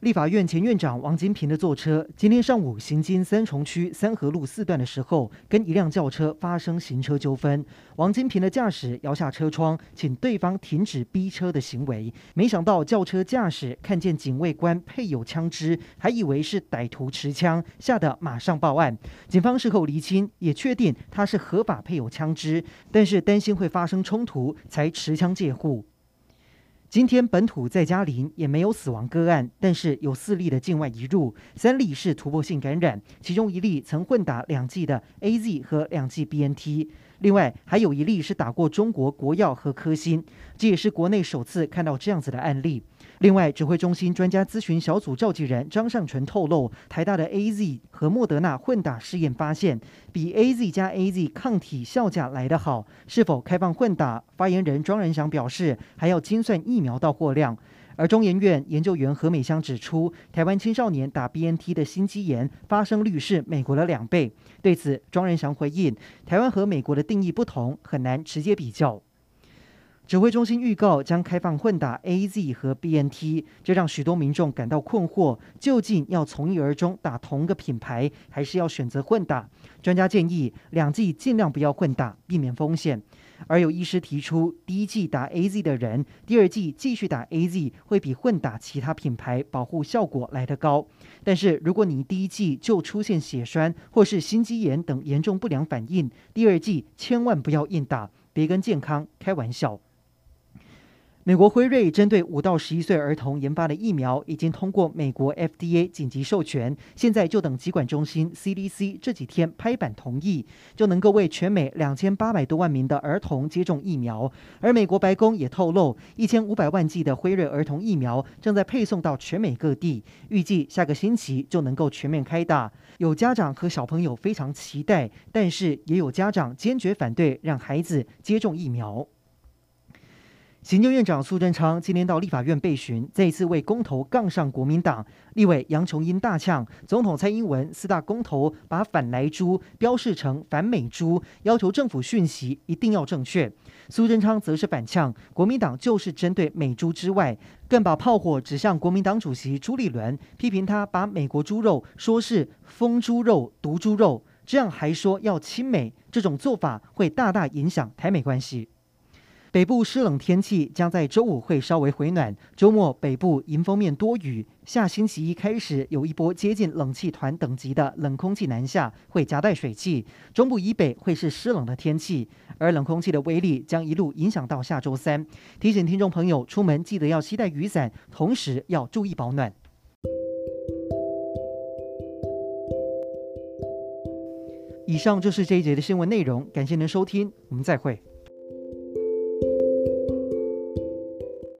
立法院前院长王金平的座车今天上午行经三重区三和路四段的时候，跟一辆轿车发生行车纠纷。王金平的驾驶摇下车窗，请对方停止逼车的行为。没想到轿车驾驶看见警卫官配有枪支，还以为是歹徒持枪，吓得马上报案。警方事后厘清，也确定他是合法配有枪支，但是担心会发生冲突，才持枪戒护。今天本土在加林也没有死亡个案，但是有四例的境外移入，三例是突破性感染，其中一例曾混打两剂的 AZ 和两剂 BNT，另外还有一例是打过中国国药和科兴，这也是国内首次看到这样子的案例。另外，指挥中心专家咨询小组召集人张尚淳透露，台大的 A Z 和莫德纳混打试验发现，比 A Z 加 A Z 抗体效价来得好。是否开放混打？发言人庄人祥表示，还要精算疫苗到货量。而中研院研究员何美香指出，台湾青少年打 B N T 的心肌炎发生率是美国的两倍。对此，庄人祥回应，台湾和美国的定义不同，很难直接比较。指挥中心预告将开放混打 AZ 和 BNT，这让许多民众感到困惑：究竟要从一而终打同个品牌，还是要选择混打？专家建议两剂尽量不要混打，避免风险。而有医师提出，第一剂打 AZ 的人，第二剂继续打 AZ，会比混打其他品牌保护效果来得高。但是如果你第一剂就出现血栓或是心肌炎等严重不良反应，第二剂千万不要硬打，别跟健康开玩笑。美国辉瑞针对五到十一岁儿童研发的疫苗已经通过美国 FDA 紧急授权，现在就等疾管中心 CDC 这几天拍板同意，就能够为全美两千八百多万名的儿童接种疫苗。而美国白宫也透露，一千五百万剂的辉瑞儿童疫苗正在配送到全美各地，预计下个星期就能够全面开打。有家长和小朋友非常期待，但是也有家长坚决反对让孩子接种疫苗。行政院长苏贞昌今天到立法院备询，再一次为公投杠上国民党立委杨琼英大呛总统蔡英文四大公投把反莱猪标示成反美猪，要求政府讯息一定要正确。苏贞昌则是反呛国民党就是针对美猪之外，更把炮火指向国民党主席朱立伦，批评他把美国猪肉说是疯猪肉、毒猪肉，这样还说要亲美，这种做法会大大影响台美关系。北部湿冷天气将在周五会稍微回暖，周末北部迎风面多雨，下星期一开始有一波接近冷气团等级的冷空气南下，会夹带水汽，中部以北会是湿冷的天气，而冷空气的威力将一路影响到下周三。提醒听众朋友出门记得要携带雨伞，同时要注意保暖。以上就是这一节的新闻内容，感谢您收听，我们再会。